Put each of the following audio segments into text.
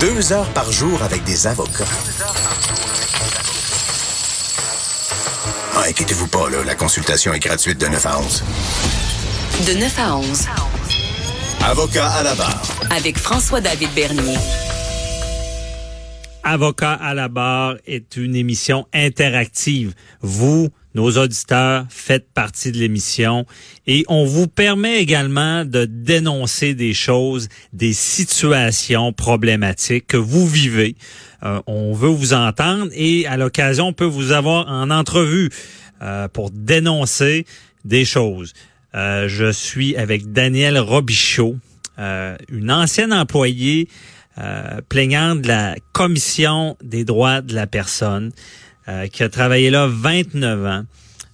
Deux heures par jour avec des avocats. Ah, inquiétez-vous pas, là, la consultation est gratuite de 9 à 11. De 9 à 11. Avocat à la barre. Avec François-David Bernier. Avocat à la barre est une émission interactive. Vous, nos auditeurs, faites partie de l'émission et on vous permet également de dénoncer des choses, des situations problématiques que vous vivez. Euh, on veut vous entendre et à l'occasion, on peut vous avoir en entrevue euh, pour dénoncer des choses. Euh, je suis avec Daniel Robichaud, une ancienne employée plaignante de la Commission des droits de la personne. Euh, qui a travaillé là 29 ans,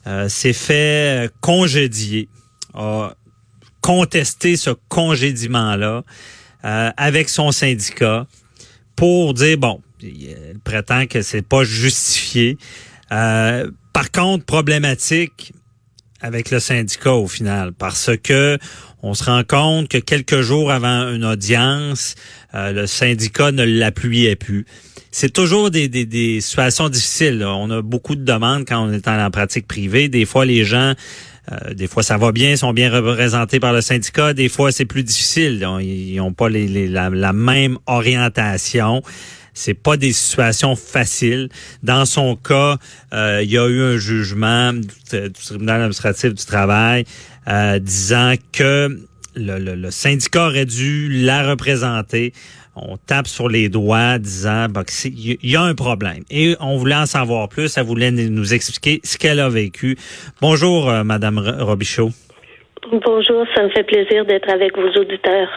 euh, s'est fait congédier, a contesté ce congédiement-là euh, avec son syndicat pour dire, bon, il prétend que c'est pas justifié. par contre, problématique avec le syndicat au final, parce que on se rend compte que quelques jours avant une audience, le syndicat ne l'appuyait plus c'est toujours des, des, des, situations difficiles. On a beaucoup de demandes quand on est en, pratique privée. Des fois, les gens, euh, des fois, ça va bien, sont bien représentés par le syndicat. Des fois, c'est plus difficile. Ils n'ont pas la, même orientation. C'est pas des situations faciles. Dans son cas, euh, il y a eu un jugement du, tribunal administratif du travail euh, disant que le, le syndicat aurait dû la représenter on tape sur les doigts disant qu'il y a un problème. Et on voulait en savoir plus. Elle voulait nous expliquer ce qu'elle a vécu. Bonjour, euh, Madame Robichaud. Bonjour, ça me fait plaisir d'être avec vos auditeurs.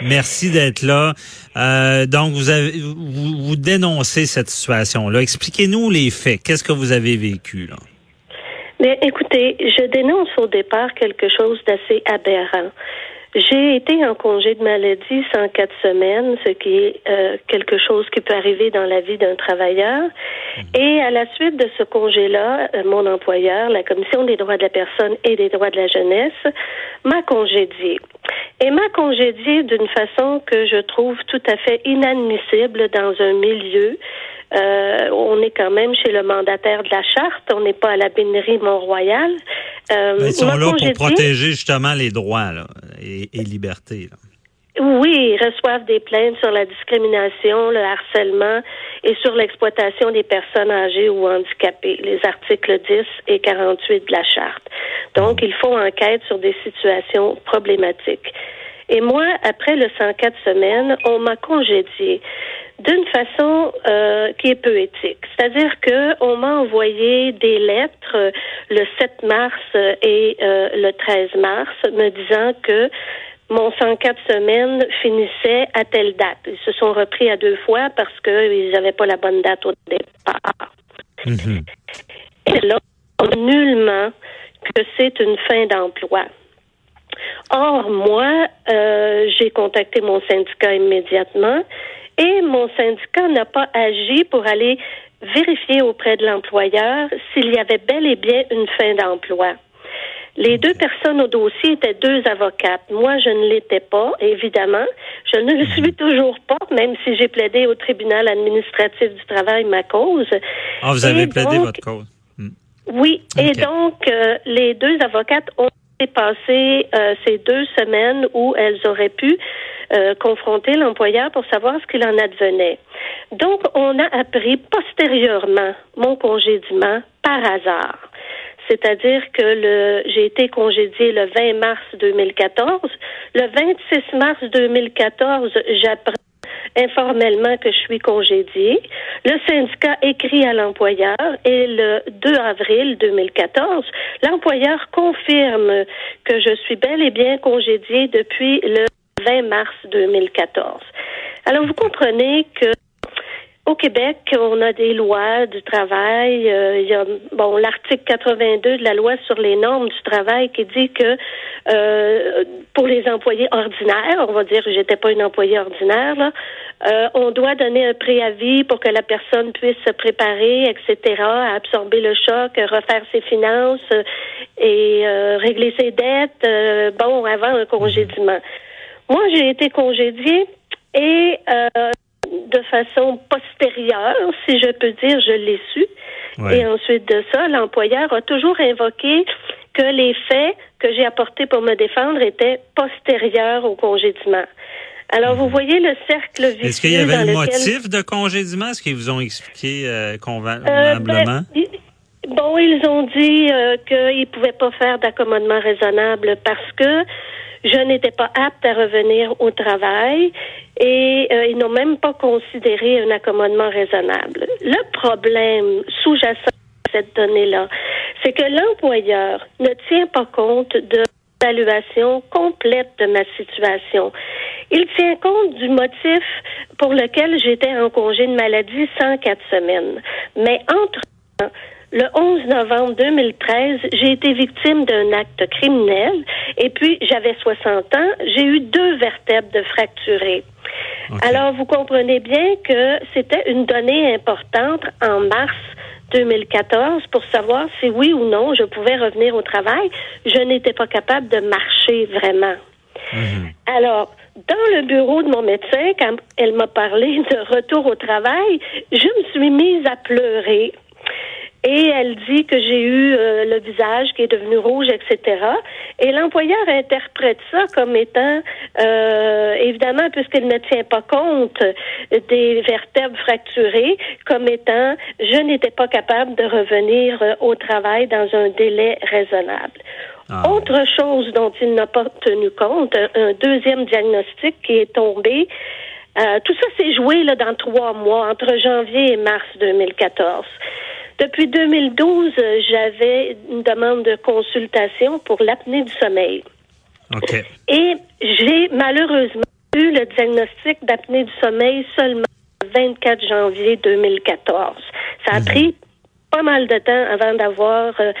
Merci d'être là. Euh, donc, vous, avez, vous, dénoncez cette situation-là. Expliquez-nous les faits. Qu'est-ce que vous avez vécu là? Mais écoutez, je dénonce au départ quelque chose d'assez aberrant. J'ai été en congé de maladie sans quatre semaines, ce qui est euh, quelque chose qui peut arriver dans la vie d'un travailleur. Mhm. Et à la suite de ce congé-là, euh, mon employeur, la Commission des droits de la personne et des droits de la jeunesse, m'a congédié. Et m'a congédié d'une façon que je trouve tout à fait inadmissible dans un milieu euh, on est quand même chez le mandataire de la charte, on n'est pas à la bénérie Mont-Royal. Euh, ils sont là pour protéger justement les droits et, libertés. Oui, ils reçoivent des plaintes sur la discrimination, le harcèlement et sur l'exploitation des personnes âgées ou handicapées, les articles 10 et 48 de la charte. Donc, ils font enquête sur des situations problématiques. Et moi, après le 104 semaines, on m'a congédié d'une façon euh, qui est peu éthique. C'est-à-dire que on m'a envoyé des lettres euh, le 7 mars et euh, le 13 mars me disant que mon 104 semaines finissait à telle date. Ils se sont repris à deux fois parce qu'ils n'avaient pas la bonne date au départ. Et là, nullement que c'est une fin d'emploi. Or, moi, j'ai contacté mon syndicat immédiatement et mon syndicat n'a pas agi pour aller vérifier auprès de l'employeur s'il y avait bel et bien une fin d'emploi. Les deux personnes au dossier étaient deux avocates. Moi, je ne l'étais pas, évidemment. Je ne le suis toujours pas, même si j'ai plaidé au tribunal administratif du travail ma cause. Ah, vous avez plaidé votre cause. Hmm. Oui, et donc euh, les deux avocates ont passé euh, ces deux semaines où elles auraient pu euh, confronter l'employeur pour savoir ce qu'il en advenait. Donc, on a appris postérieurement mon congédiement par hasard. C'est-à-dire que le, j'ai été congédié le 20 mars 2014. Le 26 mars 2014, j'apprends informellement que je suis congédiée. Le syndicat écrit à l'employeur et le 2 avril 2014, l'employeur confirme que je suis bel et bien congédiée depuis le 20 mars 2014. Alors vous comprenez que au Québec, on a des lois du travail. Euh, il y a bon l'article 82 de la loi sur les normes du travail qui dit que euh, pour les employés ordinaires, on va dire que j'étais pas une employée ordinaire, là, euh, on doit donner un préavis pour que la personne puisse se préparer, etc., à absorber le choc, refaire ses finances et régler ses dettes. bon, avant un congédiement. Moi, j'ai été congédiée et de façon postérieure, si je peux dire, je l'ai su. Et ensuite de ça, l'employeur a toujours invoqué que les faits que j'ai apportés pour me défendre étaient postérieurs au congédiement. Alors, vous mhm. voyez le cercle vicieux. Est-ce qu'il y avait un motif de congédiement? Est-ce qu'ils vous ont expliqué euh, convenablement? Euh, ben, bon, ils ont dit euh, qu'ils ne pouvaient pas faire d'accommodement raisonnable parce que je n'étais pas apte à revenir au travail et euh, ils n'ont même pas considéré un accommodement raisonnable. Le problème sous-jacent à cette donnée-là, c'est que l'employeur ne tient pas compte de l'évaluation complète de ma situation. Il tient compte du motif pour lequel j'étais en congé de maladie sans quatre semaines. Mais entre le 11 novembre 2013, j'ai été victime d'un acte criminel et puis j'avais 60 ans, j'ai eu deux vertèbres de fracturées. Alors vous comprenez bien que c'était une donnée importante en mars 2014 pour savoir si oui ou non je pouvais revenir au travail. Je n'étais pas capable de marcher vraiment. Mhm. Alors, dans le bureau de mon médecin, quand elle m'a parlé de retour au travail, je me suis mise à pleurer et elle dit que j'ai eu euh, le visage qui est devenu rouge, etc. Et l'employeur interprète ça comme étant, euh, évidemment, puisqu'il ne tient pas compte des vertèbres fracturées, comme étant, je n'étais pas capable de revenir euh, au travail dans un délai raisonnable. Ah. Autre chose dont il n'a pas tenu compte, un deuxième diagnostic qui est tombé, tout ça s'est joué là, dans trois mois, entre janvier et mars 2014. Depuis 2012, j'avais une demande de consultation pour l'apnée du sommeil. Et j'ai malheureusement eu le diagnostic d'apnée du sommeil seulement le 24 janvier 2014. Ça a mhm. pris pas mal de temps avant d'avoir euh,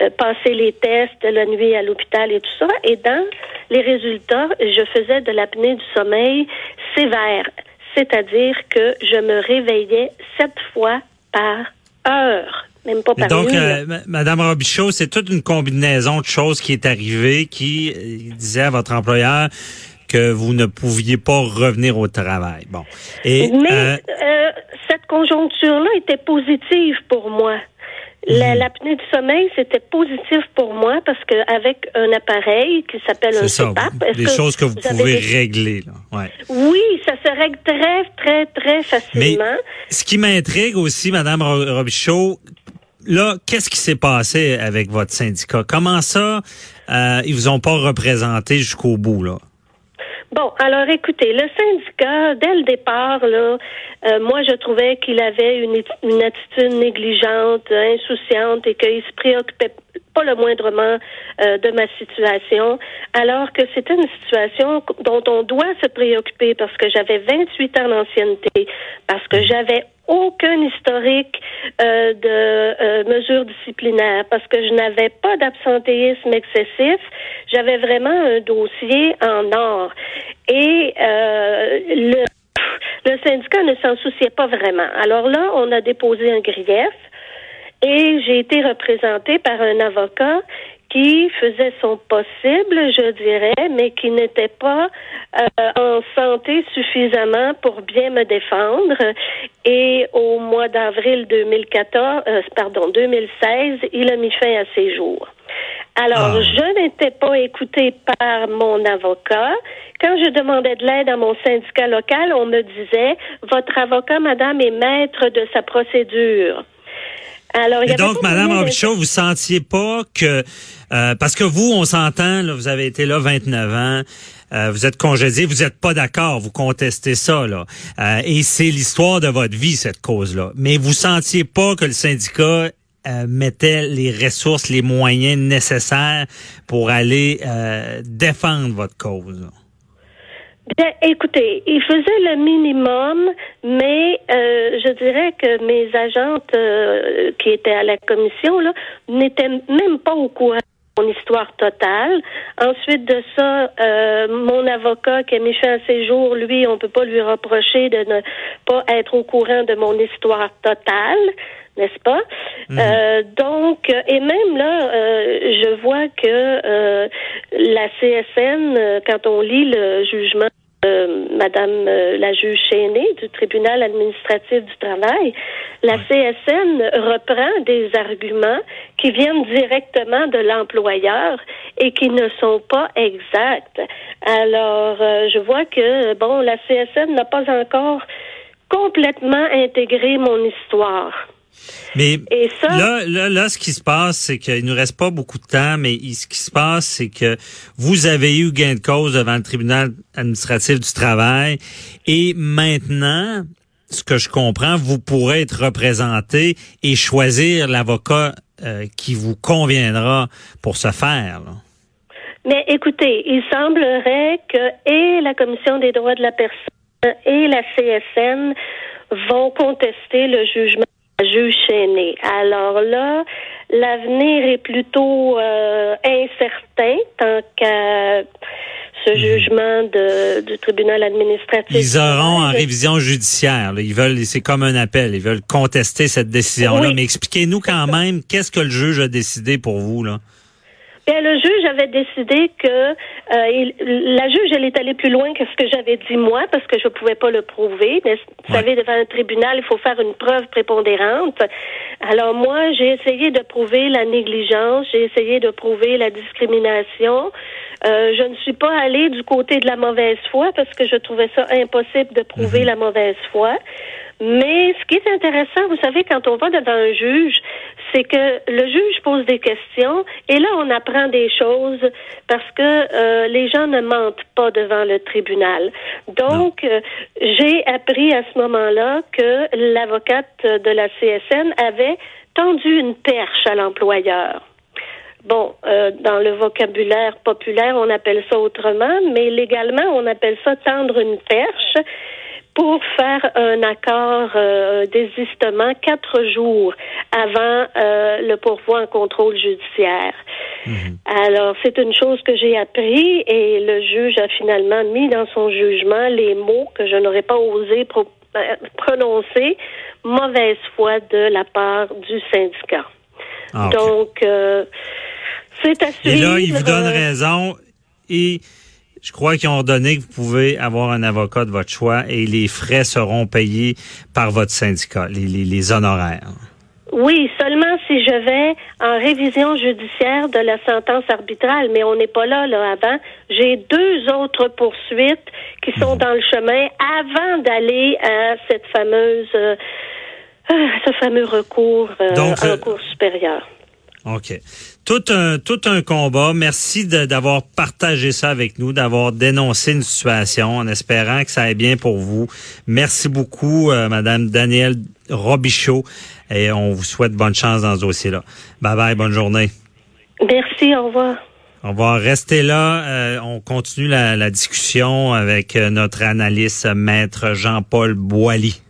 euh, passé les tests la nuit à l'hôpital et tout ça. Et dans les résultats, je faisais de l'apnée du sommeil sévère, c'est-à-dire que je me réveillais sept fois par heure. Même pas par donc, euh, Madame Robichaud, c'est toute une combinaison de choses qui est arrivée qui euh, disait à votre employeur que vous ne pouviez pas revenir au travail. Bon. Et, Mais euh, euh cette conjoncture-là était positive pour moi. Mhm. L'apnée du sommeil, c'était positif pour moi parce qu'avec un appareil qui s'appelle un CPAP... Des choses que vous, pouvez régler. Là. Ouais. Oui, ça se règle très, très, très facilement. Mais ce qui m'intrigue aussi, Madame Robichaud, là, qu'est-ce qui s'est passé avec votre syndicat? Comment ça, euh, ils vous ont pas représenté jusqu'au bout, là? Bon, alors écoutez, le syndicat, dès le départ, là, euh, moi je trouvais qu'il avait une, une attitude négligente, insouciante et qu'il se préoccupait pas le moindrement euh, de ma situation, alors que c'était une situation dont on doit se préoccuper parce que j'avais 28 ans d'ancienneté, parce que j'avais aucun historique euh, de parce que je n'avais pas d'absentéisme excessif. J'avais vraiment un dossier en or. Et euh, le, le syndicat ne s'en souciait pas vraiment. Alors là, on a déposé un grief et j'ai été représentée par un avocat qui faisait son possible, je dirais, mais qui n'était pas euh, en santé suffisamment pour bien me défendre. Et au mois d'avril 2014, euh, pardon, 2016, il a mis fin à ses jours. Alors, ah. je n'étais pas écoutée par mon avocat. Quand je demandais de l'aide à mon syndicat local, on me disait, votre avocat, madame, est maître de sa procédure. Alors, Et donc, Madame Robichaud, vous sentiez pas que euh, parce que vous, on s'entend, vous avez été là 29 ans, euh, vous êtes congédié, vous n'êtes pas d'accord, vous contestez ça là, euh, et c'est l'histoire de votre vie cette cause-là. Mais vous sentiez pas que le syndicat mettait les ressources, les moyens nécessaires pour aller défendre votre cause. Bien, écoutez, il faisait le minimum, mais euh, je dirais que mes agentes euh, qui étaient à la commission là n'étaient même pas au courant mon histoire totale. Ensuite de ça, euh, mon avocat qui a mis fin à ses jours, lui, on peut pas lui reprocher de ne pas être au courant de mon histoire totale n'est-ce pas? Mhm. donc, et même là, je vois que la CSN, quand on lit le jugement euh, Madame euh, la juge Chénée du tribunal administratif du travail, la CSN reprend des arguments qui viennent directement de l'employeur et qui ne sont pas exacts. Alors, euh, je vois que bon, la CSN n'a pas encore complètement intégré mon histoire. Mais là, là, là, ce qui se passe, c'est qu'il nous reste pas beaucoup de temps, mais ce qui se passe, c'est que vous avez eu gain de cause devant le tribunal administratif du travail et maintenant, ce que je comprends, vous pourrez être représenté et choisir l'avocat euh, qui vous conviendra pour ce faire. Mais écoutez, il semblerait que et la Commission des droits de la personne et la CSN vont contester le jugement juge chaîné. Alors là, l'avenir est plutôt euh, incertain tant qu'à ce mhm. jugement de, du tribunal administratif. Ils auront en révision judiciaire. Ils veulent, c'est comme un appel. Ils veulent contester cette décision-là. Mais expliquez-nous quand même qu'est-ce que le juge a décidé pour vous là? Bien, le juge avait décidé que euh, la juge, elle est allée plus loin que ce que j'avais dit moi parce que je ne pouvais pas le prouver. Mais vous savez, devant un tribunal, il faut faire une preuve prépondérante. Alors moi, j'ai essayé de prouver la négligence, j'ai essayé de prouver la discrimination. Euh, je ne suis pas allée du côté de la mauvaise foi parce que je trouvais ça impossible de prouver mhm. la mauvaise foi. Mais ce qui est intéressant, vous savez, quand on va devant un juge, c'est que le juge pose des questions et là, on apprend des choses parce que euh, les gens ne mentent pas devant le tribunal. Donc, euh, j'ai appris à ce moment-là que l'avocate de la CSN avait tendu une perche à l'employeur. Bon, euh, dans le vocabulaire populaire, on appelle ça autrement, mais légalement, on appelle ça tendre une perche pour faire un accord euh, désistement quatre jours avant euh, le pourvoi en contrôle judiciaire. Mhm. Alors, c'est une chose que j'ai appris et le juge a finalement mis dans son jugement les mots que je n'aurais pas osé euh, prononcer, mauvaise foi de la part du syndicat. Ah, Donc, euh, c'est à suivre. Et là, il vous donne raison et je crois qu'ils ont donné que vous pouvez avoir un avocat de votre choix et les frais seront payés par votre syndicat, les, les, honoraires. Oui, seulement si je vais en révision judiciaire de la sentence arbitrale, mais on n'est pas là, là, avant. J'ai deux autres poursuites qui sont mhm. dans le chemin avant d'aller à cette fameuse, euh, ce fameux recours euh, en cours supérieur. OK. Tout un, tout un combat. Merci d'avoir partagé ça avec nous, d'avoir dénoncé une situation en espérant que ça aille bien pour vous. Merci beaucoup, euh, Madame Danielle Robichaud, et on vous souhaite bonne chance dans ce dossier-là. Bye bye, bonne journée. Merci, au revoir. On va rester là. Euh, on continue la, la discussion avec euh, notre analyste, maître Jean-Paul Boilly.